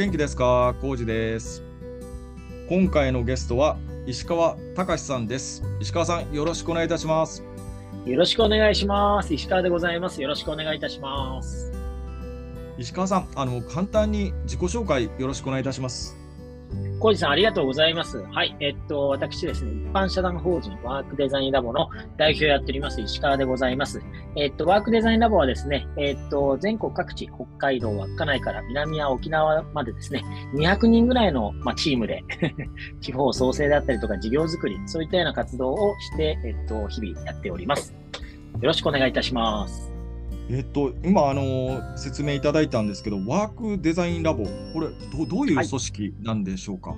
元気ですか？コウジです。今回のゲストは石川隆さんです。石川さん、よろしくお願いいたします。よろしくお願いします。石川でございます。よろしくお願いいたします。石川さん、あの簡単に自己紹介よろしくお願いいたします。コウジさん、ありがとうございます。はい。えっと、私ですね、一般社団法人ワークデザインラボの代表をやっております、石川でございます。えっと、ワークデザインラボはですね、えっと、全国各地、北海道稚内から南や沖縄までですね、200人ぐらいの、ま、チームで、地方創生だったりとか事業づくり、そういったような活動をして、えっと、日々やっております。よろしくお願いいたします。えっと、今あの説明いただいたんですけど、ワークデザインラボ、これどどういう組織なんでしょうか？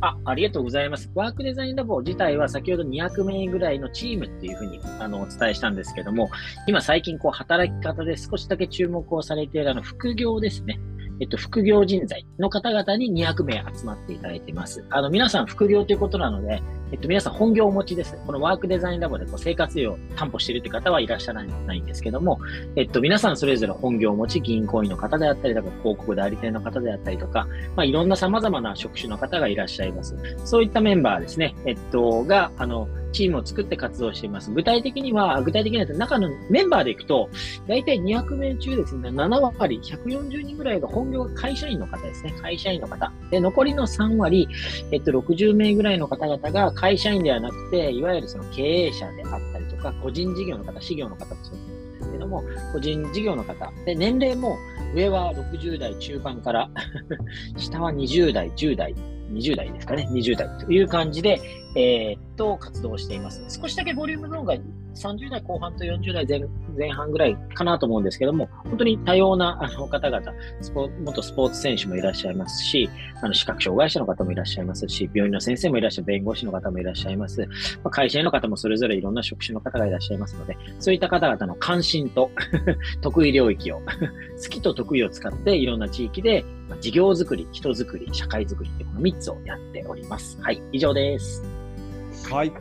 あ、ありがとうございます。ワークデザインラボ自体は先ほど200名ぐらいのチームっていうふうにあのお伝えしたんですけども、今最近こう働き方で少しだけ注目をされているあの副業ですね。えっと、副業人材の方々に200名集まっていただいています。あの、皆さん副業ということなので、えっと、皆さん本業をお持ちです。このワークデザインラボでこう生活費を担保しているという方はいらっしゃらないんですけども、えっと、皆さんそれぞれ本業を持ち、銀行員の方であったりとか、広告代理店の方であったりとか、まあ、いろんな様々な職種の方がいらっしゃいます。そういったメンバーですね、えっと、が、あの、チームを作って活動しています。具体的には、具体的には中のメンバーでいくと、大体200名中ですね、7割、140人ぐらいが本業が会社員の方ですね。会社員の方。で、残りの3割、えっと、60名ぐらいの方々が会社員ではなくて、いわゆるその経営者であったりとか、個人事業の方、事業の方もそうですけども、個人事業の方。で、年齢も上は60代中盤から、下は20代、10代、20代ですかね、20代という感じで、えー、っと、活動しています。少しだけボリュームの方が30代後半と40代前前半ぐらいかなと思うんですけども、本当に多様なあの方々、スポ元スポーツ選手もいらっしゃいますし、あの視覚障害者の方もいらっしゃいますし、病院の先生もいらっしゃる、弁護士の方もいらっしゃいます。まあ、会社員の方もそれぞれいろんな職種の方がいらっしゃいますので、そういった方々の関心と 得意領域を、好きと得意を使っていろんな地域でま事業づくり、人づくり、社会づくりってこの3つをやっております。はい、以上です。はい。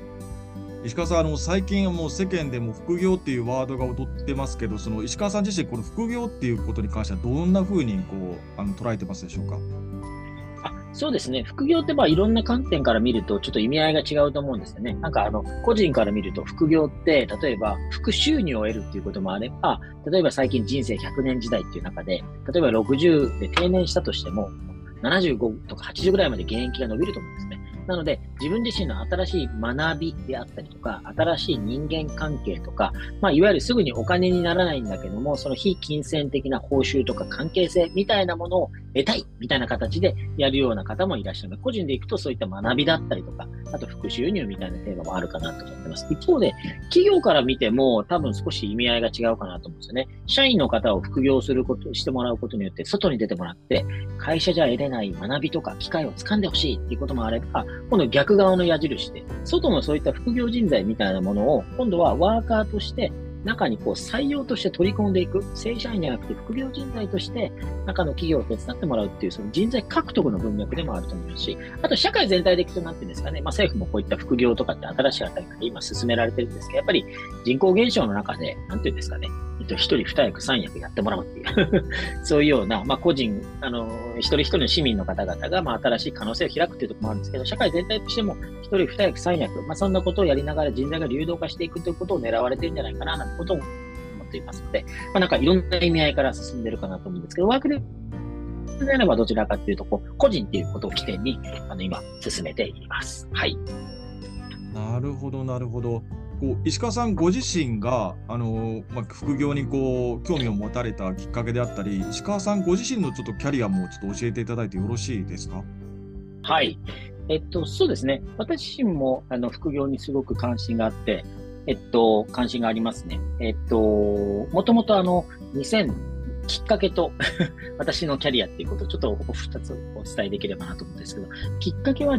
石川さん、あの最近はもう世間でも副業っていうワードが踊ってますけど、その石川さん自身、この副業っていうことに関しては、どんなふうにこうあの捉えてますでしょうか？あそうですね。副業ってまあいろんな観点から見るとちょっと意味合いが違うと思うんですよね。なんかあの、個人から見ると副業って、例えば副収入を得るっていうこともあれば、例えば最近人生100年時代っていう中で、例えば60で定年したとしても、75とか80ぐらいまで現役が伸びると思うんですね。なので、自分自身の新しい学びであったりとか、新しい人間関係とか、まあ、いわゆるすぐにお金にならないんだけども、その非金銭的な報酬とか関係性みたいなものを得たいみたいな形でやるような方もいらっしゃる。個人で行くとそういった学びだったりとか、あと副収入みたいなテーマもあるかなと思ってます。一方で、企業から見ても多分少し意味合いが違うかなと思うんですよね。社員の方を副業すること、してもらうことによって、外に出てもらって、会社じゃ得れない学びとか機会を掴んでほしいっていうこともあれば、今度逆側の矢印で、外のそういった副業人材みたいなものを、今度はワーカーとして、中にこう採用として取り込んでいく、正社員じゃなくて副業人材として、中の企業を手伝ってもらうっていう、その人材獲得の文脈でもあると思いますし、あと社会全体でいくとなってんですかね、まあ政府もこういった副業とかって新しいあたりから今進められてるんですけど、やっぱり人口減少の中で、なんていうんですかね、えっと、一人二役三役やってもらうっていう そういうような、まあ個人、あの、一人一人の市民の方々が、まあ新しい可能性を開くっていうところもあるんですけど、社会全体としても一人二役三役、まあそんなことをやりながら人材が流動化していくということを狙われてるんじゃないかな、なんてことを思っていますので、まあなんかいろんな意味合いから進んでるかなと思うんですけど、ワークでであればどちらかっていうと、こう、個人っていうことを起点に、あの、今、進めています。はい。なるほど、なるほど。こう石川さんご自身があの、まあ、副業にこう興味を持たれたきっかけであったり、石川さんご自身のちょっとキャリアもちょっと教えていただいてよろしいですか？はい。えっと、そうですね。私自身も、あの、副業にすごく関心があって、えっと、関心がありますね。えっと、もともとあの、2000、きっかけと 私のキャリアっていうことをちょっとお二つお伝えできればなと思うんですけど、きっかけは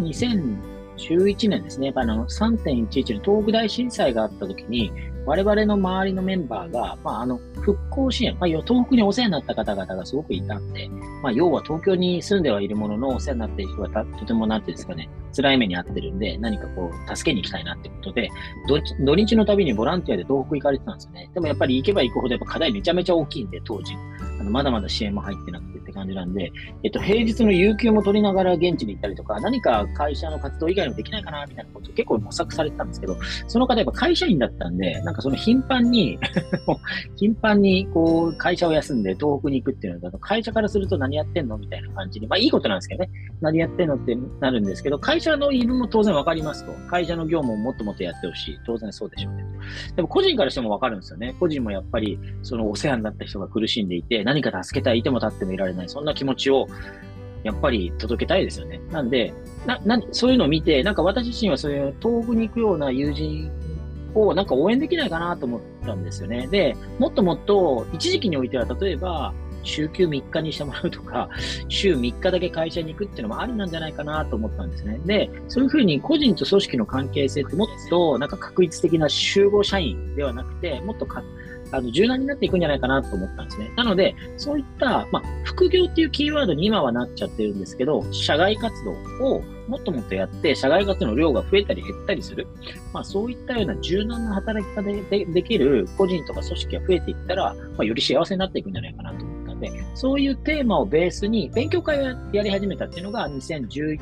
11年ですね。あの、3.11の東北大震災があった時に、我々の周りのメンバーが、まあ、あの、復興支援、まあ、東北にお世話になった方々がすごくいたんで、まあ、要は東京に住んではいるものの、お世話になっている人がとても、なんていうんですかね、辛い目に遭ってるんで、何かこう、助けに行きたいなってことで、土日のたびにボランティアで東北行かれてたんですよね。でもやっぱり行けば行くほど、やっぱ課題めちゃめちゃ大きいんで、当時。あのまだまだ支援も入ってなくてって感じなんで、えっと、平日の有給も取りながら現地に行ったりとか、何か会社の活動以外もできないかな、みたいなことを結構模索されてたんですけど、その方やっぱ会社員だったんで、なんかその頻繁に 頻繁にこう、会社を休んで東北に行くっていうのだと、会社からすると何やってんのみたいな感じに、まあいいことなんですけどね、何やってんのってなるんですけど、会社の言い分も当然わかりますと。会社の業務をもっともっとやってほしい。当然そうでしょうね。でも個人からしてもわかるんですよね。個人もやっぱり、そのお世話になった人が苦しんでいて、何か助けたい、いても立ってもいられない、そんな気持ちを、やっぱり届けたいですよね。なんで、な、な、そういうのを見て、なんか私自身はそういう東北に行くような友人をなんか応援できないかなと思ったんですよね。で、もっともっと一時期においては、例えば、週休3日にしてもらうとか、週3日だけ会社に行くっていうのもありなんじゃないかなと思ったんですね。で、そういうふうに個人と組織の関係性ってもっとなんか確率的な集合社員ではなくて、もっとかあの柔軟になっていくんじゃないかなと思ったんですね。なので、そういった、まあ、副業っていうキーワードに今はなっちゃってるんですけど、社外活動をもっともっとやって、社外活の量が増えたり減ったりする。まあ、そういったような柔軟な働き方ででできる個人とか組織が増えていったら、まあ、より幸せになっていくんじゃないかなと思ったんで、そういうテーマをベースに勉強会をやり始めたっていうのが2011、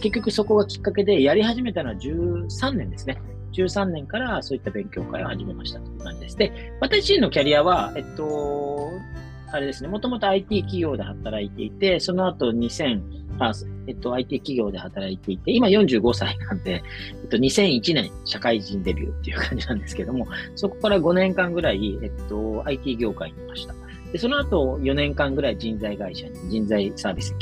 結局そこがきっかけでやり始めたのは13年ですね。13年からそういった勉強会を始めましたという感じです。で、私自身のキャリアは、えっと、あれですね、もともと IT 企業で働いていて、その後2000、あえっと、IT 企業で働いていて、今45歳なんで、えっと、2001年社会人デビューっていう感じなんですけども、そこから5年間ぐらい、えっと、IT 業界にいました。で、その後4年間ぐらい人材会社に、人材サービス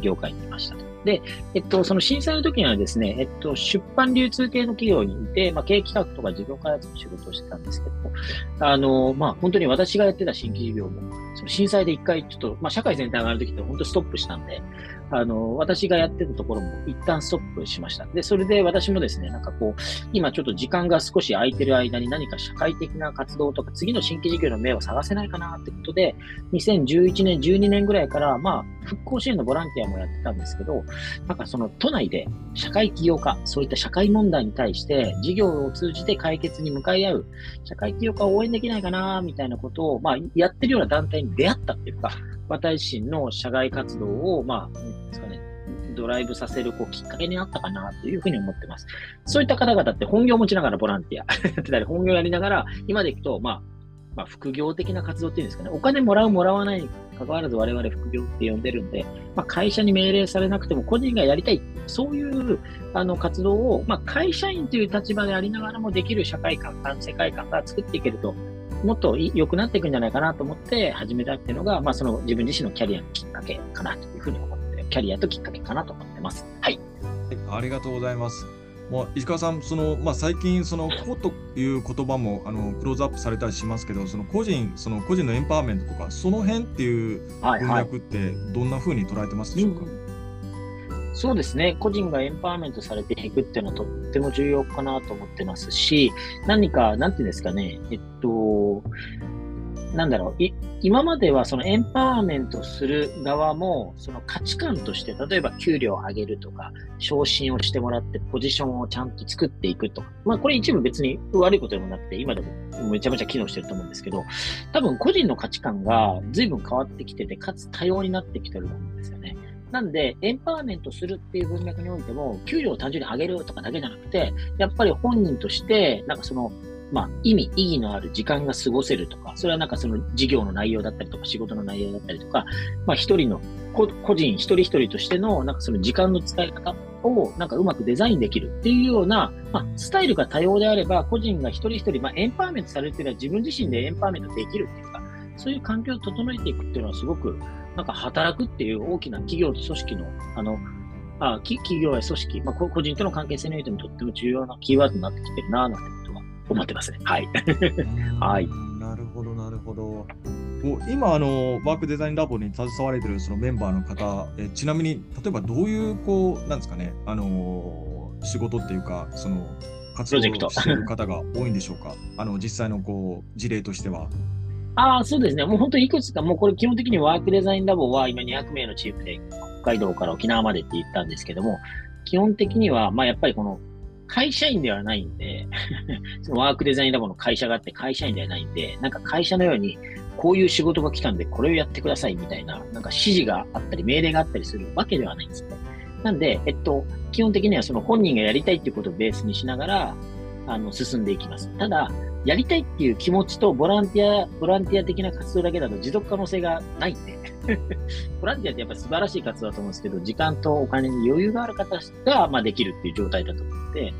業界にいましたと。で、えっと、その震災の時にはですね、えっと、出版流通系の企業にいて、まあ、経営企画とか事業開発の仕事をしてたんですけども、あの、まあ、本当に私がやってた新規事業も、その震災で一回ちょっと、まあ、社会全体がある時って本当ストップしたんで、あの、私がやってたところも一旦ストップしました。で、それで私もですね、なんかこう、今ちょっと時間が少し空いてる間に何か社会的な活動とか、次の新規事業の目を探せないかなってことで、2011年、12年ぐらいから、まあ、復興支援のボランティアもやってたんですけど、なんかその都内で社会起業家、そういった社会問題に対して事業を通じて解決に向かい合う、社会起業家を応援できないかな、みたいなことを、まあ、やってるような団体に出会ったっていうか、私自身の社外活動を、まあ、ですかね、ドライブさせるこうきっかけになったかなというふうに思ってます。そういった方々って本業を持ちながらボランティアやってたり、本業やりながら、今でいくと、まあ、まあ、副業的な活動っていうんですかね、お金もらうもらわないに関わらず我々副業って呼んでるんで、まあ、会社に命令されなくても個人がやりたい、そういうあの活動を、まあ、会社員という立場でありながらもできる社会観、世界観が作っていけると、もっと良くなっていくんじゃないかなと思って始めたっていうのが、まあ、その自分自身のキャリアのきっかけかなというふうに思って、キャリアときっかけかなと思ってます。はい。ありがとうございます。もう石川さん、そのまあ、最近、その個という言葉もあのクローズアップされたりしますけど、その個人、その個人のエンパワーメントとか、その辺っていう文脈って、どんなふうに捉えてますでしょうか、はいはいそうですね。個人がエンパワーメントされていくっていうのはとっても重要かなと思ってますし、何か、なんていうんですかね、えっと、なんだろう、今まではそのエンパワーメントする側も、その価値観として、例えば給料を上げるとか、昇進をしてもらって、ポジションをちゃんと作っていくとか、まあこれ一部別に悪いことでもなくて、今でもめちゃめちゃ機能してると思うんですけど、多分個人の価値観が随分変わってきてて、かつ多様になってきてると思うんですよ。なんで、エンパワーメントするっていう文脈においても、給料を単純に上げるとかだけじゃなくて、やっぱり本人として、なんかその、まあ、意味、意義のある時間が過ごせるとか、それはなんかその事業の内容だったりとか、仕事の内容だったりとか、まあ一人の、個人一人一人としての、なんかその時間の使い方をなんかうまくデザインできるっていうような、まあ、スタイルが多様であれば、個人が一人一人、まあ、エンパワーメントされるっていうのは自分自身でエンパワーメントできるっていうか、そういう環境を整えていくっていうのはすごくなんか働くっていう大きな企業と組織の、あの、あ企業や組織、まあ、個人との関係性においてもとっても重要なキーワードになってきてるな、なんてことは思ってますね。はい。はい。なるほど、なるほど。今あの、ワークデザインラボに携われてるそのメンバーの方、えちなみに、例えばどういう、こう、なんですかね、あの仕事っていうか、その活動している方が多いんでしょうか？あの、実際のこう、事例としては。ああ、そうですね。もう本当にいくつか、もうこれ基本的にワークデザインラボは今200名のチームで北海道から沖縄までって言ったんですけども、基本的には、まあやっぱりこの会社員ではないんで そのワークデザインラボの会社があって会社員ではないんで、なんか会社のように、こういう仕事が来たんで、これをやってくださいみたいな、なんか指示があったり、命令があったりするわけではないんですね。なんで、えっと、基本的にはその本人がやりたいっていうことをベースにしながら、あの、進んでいきます。ただ、やりたいっていう気持ちとボランティア、ボランティア的な活動だけだと持続可能性がないんで。ボランティアってやっぱ素晴らしい活動だと思うんですけど、時間とお金に余裕がある方が、まあ、できるっていう状態だと思って、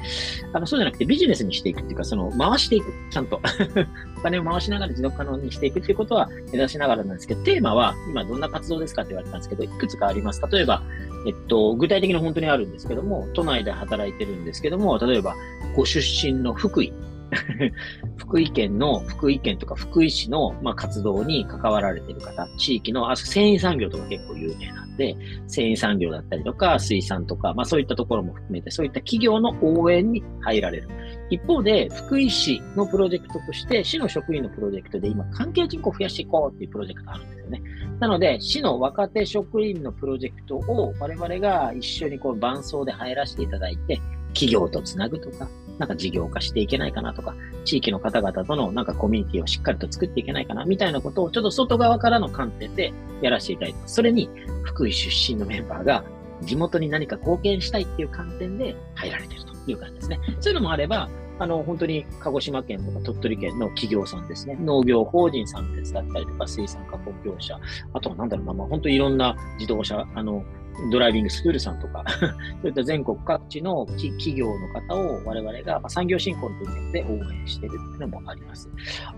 あの、そうじゃなくてビジネスにしていくっていうか、その、回していく、ちゃんと。お金を回しながら持続可能にしていくっていうことは目指しながらなんですけど、テーマは、今どんな活動ですかって言われたんですけど、いくつかあります。例えば、えっと、具体的に本当にあるんですけども、都内で働いてるんですけども、例えば、ご出身の福井、福井県の、福井県とか福井市の、まあ、活動に関わられている方、地域の、あ、繊維産業とか結構有名なんで、繊維産業だったりとか、水産とか、まあそういったところも含めて、そういった企業の応援に入られる。一方で、福井市のプロジェクトとして、市の職員のプロジェクトで今、関係人口を増やしていこうっていうプロジェクトがあるんですよね。なので、市の若手職員のプロジェクトを我々が一緒にこう伴走で入らせていただいて、企業とつなぐとか、なんか事業化していけないかなとか、地域の方々とのなんかコミュニティをしっかりと作っていけないかな、みたいなことをちょっと外側からの観点でやらせていただいてます。それに、福井出身のメンバーが地元に何か貢献したいっていう観点で入られてるという感じですね。そういうのもあれば、あの、本当に鹿児島県とか鳥取県の企業さんですね。農業法人さんですだったりとか、水産加工業者、あとはなんだろうな、まあ、本当にいろんな自動車、あの、ドライビングスクールさんとか そういった全国各地の企業の方を我々が産業振興の分野で応援しているというのもあります。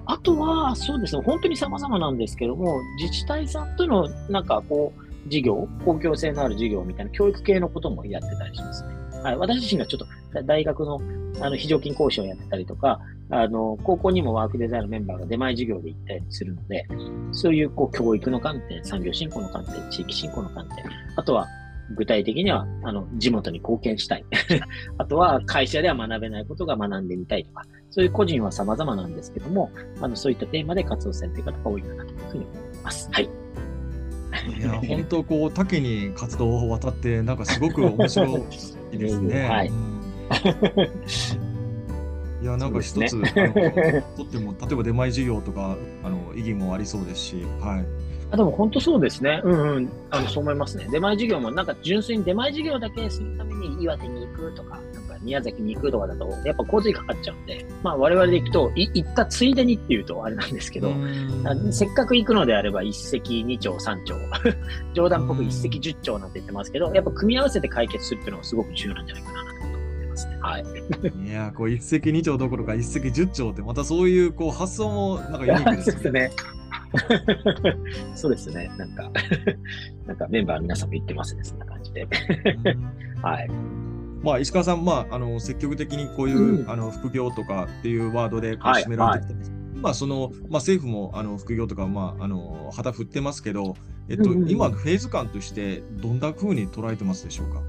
あとは、そうですね、本当に様々なんですけども、自治体さんとのなんかこう、事業、公共性のある事業みたいな教育系のこともやってたりしますね。はい、私自身がちょっと大学のあの非常勤講師をやってたりとか、あの、高校にもワークデザインのメンバーが出前授業で行ったりするので、そういうこう教育の観点、産業振興の観点、地域振興の観点、あとは具体的には、あの、地元に貢献したい。あとは、会社では学べないことが学んでみたいとか、そういう個人は様々なんですけども、あの、そういったテーマで活動されている方が多いかなというふうに思います。はい。いや、本当こう、多岐に活動を渡って、なんかすごく面白いですね。はい。いや、なんか一つ、ね、とっても、例えば出前授業とか、あの、意義もありそうですし、はい。あでも本当そうですね。うんうん。あの、そう思いますね。出前授業も、なんか純粋に出前授業だけするために岩手に行くとか、なんか宮崎に行くとかだと、やっぱ交通費かかっちゃうんで、まあ我々で行くと、い行ったついでにっていうとあれなんですけど、せっかく行くのであれば一石二鳥三鳥。冗談っぽく一石十鳥なんて言ってますけど、やっぱ組み合わせて解決するっていうのがすごく重要なんじゃないかなと。はい。いやこう一石二鳥どころか一石十鳥ってまたそういうこう発想もなんかユニークですね。そうですね。なんか なんかメンバー皆さんも言ってますね、そんな感じで。はい。まあ、石川さん、まあ、あの積極的にこういう、うん、あの副業とかっていうワードでこう締められてきたんです、はいはい、まあそのまあ、政府もあの副業とか、まあ、あの旗振ってますけど、えっと、うんうん、今のフェーズ感としてどんなふうに捉えてますでしょうか？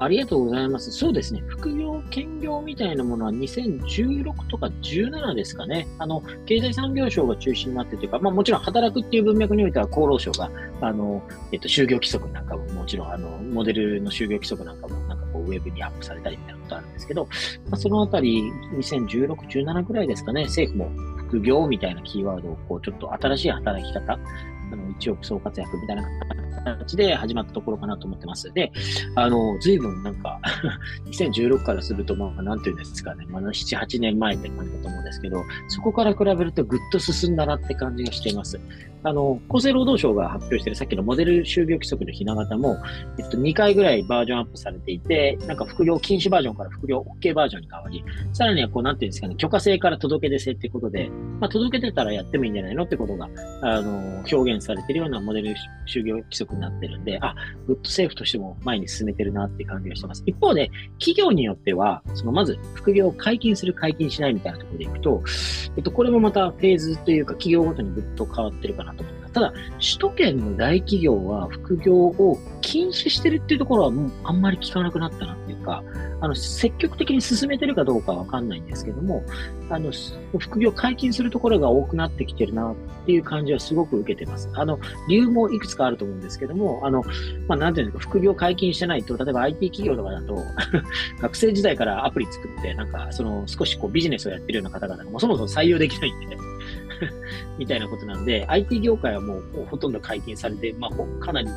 ありがとうございます。そうですね。副業、兼業みたいなものは2016とか17ですかね。あの、経済産業省が中心になってというか、まあもちろん働くっていう文脈においては厚労省が、あの、えっと、就業規則なんかももちろん、あの、モデルの就業規則なんかもなんかこう、ウェブにアップされたりみたいなことあるんですけど、まあ、そのあたり、2016、17くらいですかね、政府も副業みたいなキーワードを、こう、ちょっと新しい働き方、あの、一億総活躍みたいな形で始まったところかなと思ってます。で、あの、随分なんか 2016からすると、まあ、なんていうんですかね、まあ、7、8年前って感じだと思うんですけど、そこから比べるとぐっと進んだなって感じがしています。あの、厚生労働省が発表しているさっきのモデル就業規則のひな形も、えっと、2回ぐらいバージョンアップされていて、なんか副業禁止バージョンから副業 OK バージョンに変わり、さらにはこう、なんていうんですかね、許可制から届け出制ってことで、まあ、届けてたらやってもいいんじゃないのってことが、あの、表現されてるようなモデル就業規則になってるんで、あ、ぐっと政府としても前に進めてるなって感じがしてます。一方で、企業によっては、そのまず副業を解禁する、解禁しないみたいなところでいくと、えっと、これもまたフェーズというか企業ごとにぐっと変わってるかなただ、首都圏の大企業は副業を禁止してるっていうところはもうあんまり聞かなくなったなっていうか、あの、積極的に進めてるかどうかわかんないんですけども、あの、副業解禁するところが多くなってきてるなっていう感じはすごく受けてます。あの、理由もいくつかあると思うんですけども、あの、まあ、なんていうんですか、副業解禁してないと、例えば IT 企業とかだと 学生時代からアプリ作って、なんか、その、少しこうビジネスをやってるような方々が、もそもそも採用できないんで、ね、みたいなことなんで、IT 業界はもうほとんど解禁されて、まあ、かなり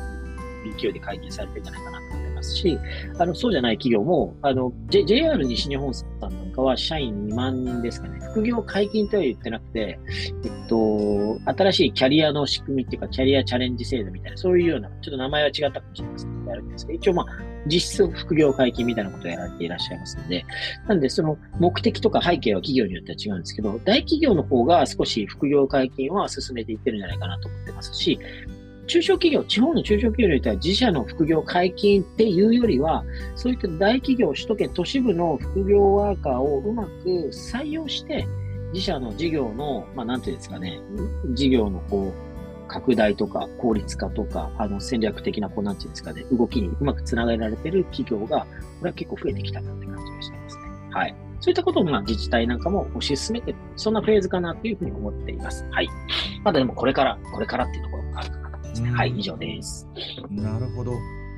勢いで解禁されてるんじゃないかなと。ますし、あの、そうじゃない企業も、あの、J、JR 西日本さんなんかは社員2万人ですかね。副業解禁とは言ってなくて、えっと、新しいキャリアの仕組みっていうか、キャリアチャレンジ制度みたいな、そういうような、ちょっと名前は違ったかもしれませんけど、やるんですけど、一応まあ、実質副業解禁みたいなことをやられていらっしゃいますので、なんでその目的とか背景は企業によっては違うんですけど、大企業の方が少し副業解禁は進めていってるんじゃないかなと思ってますし、中小企業、地方の中小企業においては自社の副業解禁っていうよりは、そういった大企業、首都圏都市部の副業ワーカーをうまく採用して、自社の事業の、まあ、なんていうんですかね、事業のこう、拡大とか効率化とか、あの戦略的な、こうなんていうんですかね、動きにうまくつなげられてる企業が、これは結構増えてきたなって感じがしてますね。はい。そういったことをまあ自治体なんかも推し進めてる、そんなフェーズかなというふうに思っています。はい。まだでもこれから、これからっていうところがあるかなと思いますね。はい、以上です。なるほど。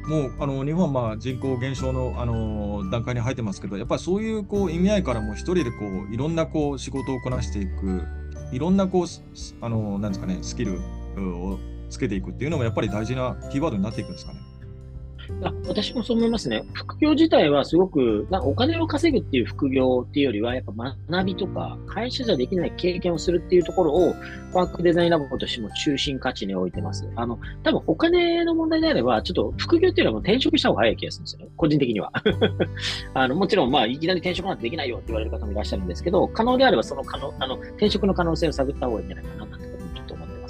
もうあの日本はまあ人口減少のあの段階に入ってますけど、やっぱりそういうこう意味合いからも一人でこういろんなこう仕事をこなしていく、いろんなこうあのなんですかねスキルをつけていくっていうのがやっぱり大事なキーワードになっていくんですかね。私もそう思いますね。副業自体はすごく、なお金を稼ぐっていう副業っていうよりは、やっぱ学びとか、会社じゃできない経験をするっていうところを、ワークデザインラボとしても中心価値に置いてます。あの、多分お金の問題であれば、ちょっと副業っていうのはもう転職した方が早い気がするんですよね。個人的には。あの、もちろん、まあ、いきなり転職なんてできないよって言われる方もいらっしゃるんですけど、可能であればその可能、あの、転職の可能性を探った方がいいんじゃないかな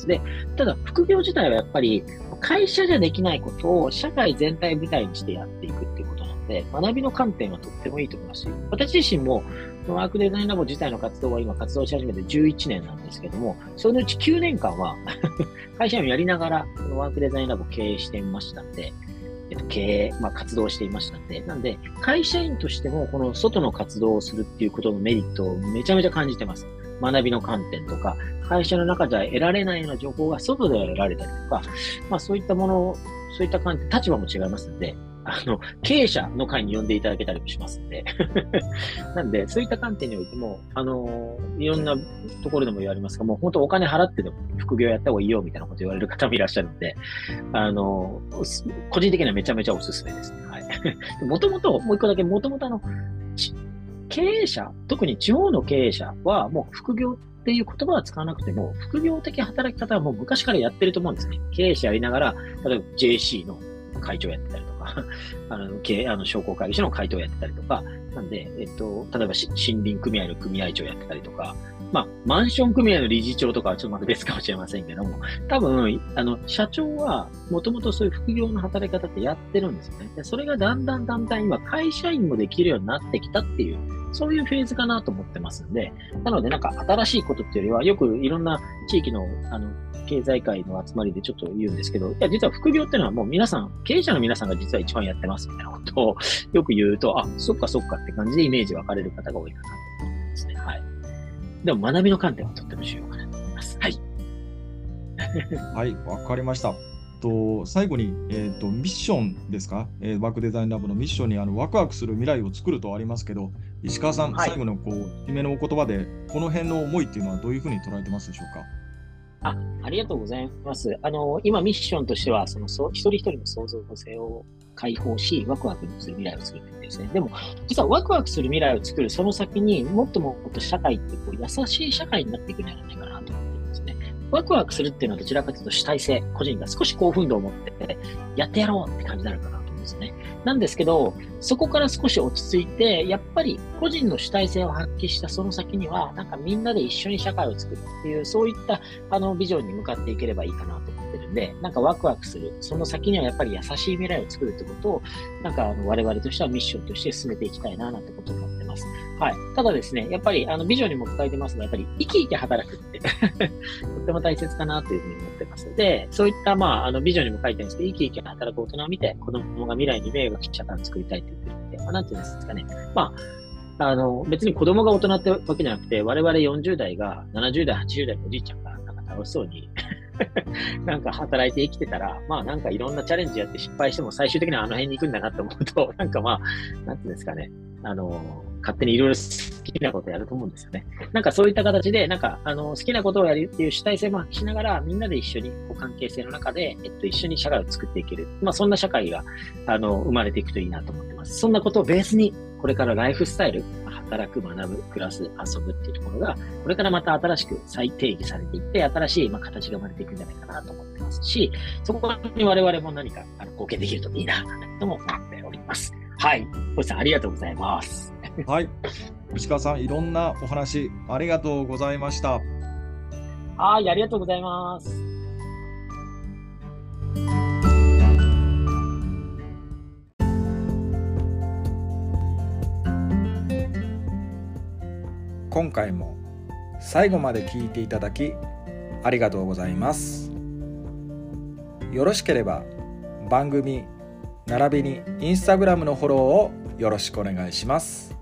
で、ただ副業自体はやっぱり会社じゃできないことを社会全体舞台にしてやっていくっていうことなので、学びの観点はとってもいいと思いますし、私自身もワークデザインラボ自体の活動は今活動し始めて11年なんですけども、そのうち9年間は 会社員をやりながら、このワークデザインラボを経営していましたんで、えっと、経営、まあ、活動していましたんで、なんで、会社員としても、この外の活動をするっていうことのメリットをめちゃめちゃ感じてます。学びの観点とか、会社の中では得られないような情報が外では得られたりとか、まあそういったもの、そういった観点、立場も違いますので、あの、経営者の会に呼んでいただけたりもしますんで なんで、そういった観点においても、あの、いろんなところでも言われますが、もう本当お金払ってでも副業やった方がいいよみたいなこと言われる方もいらっしゃるんで、あの、個人的にはめちゃめちゃおすすめですね。はい。もともと、もう一個だけ、もともとあの、経営者、特に地方の経営者はもう副業っていう言葉は使わなくても、副業的働き方はもう昔からやってると思うんですね。経営者やりながら、例えば JC の会長やってたりとか、あの、経、あの、商工会議所の会長やってたりとか、なんで、えっと、例えば森林組合の組合長やってたりとか、まあ、マンション組合の理事長とかはちょっとまた別かもしれませんけども、多分、あの、社長はもともとそういう副業の働き方ってやってるんですよね。でそれがだんだんだんだん今、会社員もできるようになってきたっていう、そういうフェーズかなと思ってますんで、なのでなんか新しいことっていうよりは、よくいろんな地域の、あの、経済界の集まりでちょっと言うんですけど、いや、実は副業っていうのはもう皆さん、経営者の皆さんが実は一番やってますみたいなことをよく言うと、あ、そっかそっかって感じでイメージ分かれる方が多いかなと思いますね。はい。でも学びの観点はとっても重要かなと思います。はい。はい、わかりました。と最後に、えーと、ミッションですか、えー、ワークデザインラボのミッションにあのワクワクする未来を作るとありますけど、石川さん、はい、最後のこう締めのお言葉で、この辺の思いっていうのはどういうふうに捉えてますでしょうか？あありがとうございます。あの今、ミッションとしては、そのそ一人一人の創造性を解放し、ワクワクする未来を作るってですね。でも、実はワクワクする未来を作るその先にもっともっと社会ってこう優しい社会になっていくんじゃないかなと思ってるんですね。ワクワクするっていうのはどちらかというと主体性、個人が少し興奮度を持ってやってやろうって感じになるかなと思うんですね。なんですけど、そこから少し落ち着いて、やっぱり個人の主体性を発揮したその先には、なんかみんなで一緒に社会を作るっていう、そういったあのビジョンに向かっていければいいかなと。ってるんで、なんかワクワクする。その先にはやっぱり優しい未来を作るってことを、なんかあの我々としてはミッションとして進めていきたいな、なんてことを思ってます。はい。ただですね、やっぱりあのビジョンにも書いてますが、やっぱり生き生き働くって とっても大切かなというふうに思ってますので、そういったまあ、あのビジョンにも書いてあるんですけど、生き生き働く大人を見て、子供が未来に迷惑社会を作りたいって言ってるんで、まあ、なんていうんですかね。まあ、あの、別に子供が大人ってわけじゃなくて、我々40代が70代、80代のおじいちゃんがなんか楽しそうに なんか働いて生きてたら、まあなんかいろんなチャレンジやって失敗しても最終的にはあの辺に行くんだなと思うと、なんかまあ、なんていうんですかね、あの、勝手にいろいろ好きなことやると思うんですよね。なんかそういった形で、なんか、あの、好きなことをやるっていう主体性も発揮しながら、みんなで一緒に、こう、関係性の中で、えっと、一緒に社会を作っていける。まあ、そんな社会が、あの、生まれていくといいなと思ってます。そんなことをベースに、これからライフスタイル、働く、学ぶ、暮らす、遊ぶっていうところが、これからまた新しく再定義されていって、新しい、まあ、形が生まれていくんじゃないかなと思ってますし、そこに我々も何かあの貢献できるといいな、とも思っております。はい。星さん、ありがとうございます。はい。石川さん、いろんなお話ありがとうございました。はい、ありがとうございます。今回も最後まで聞いていただきありがとうございます。よろしければ番組並びにインスタグラムのフォローをよろしくお願いします。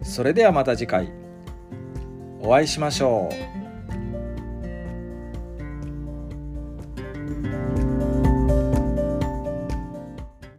それではまた次回お会いしましょう。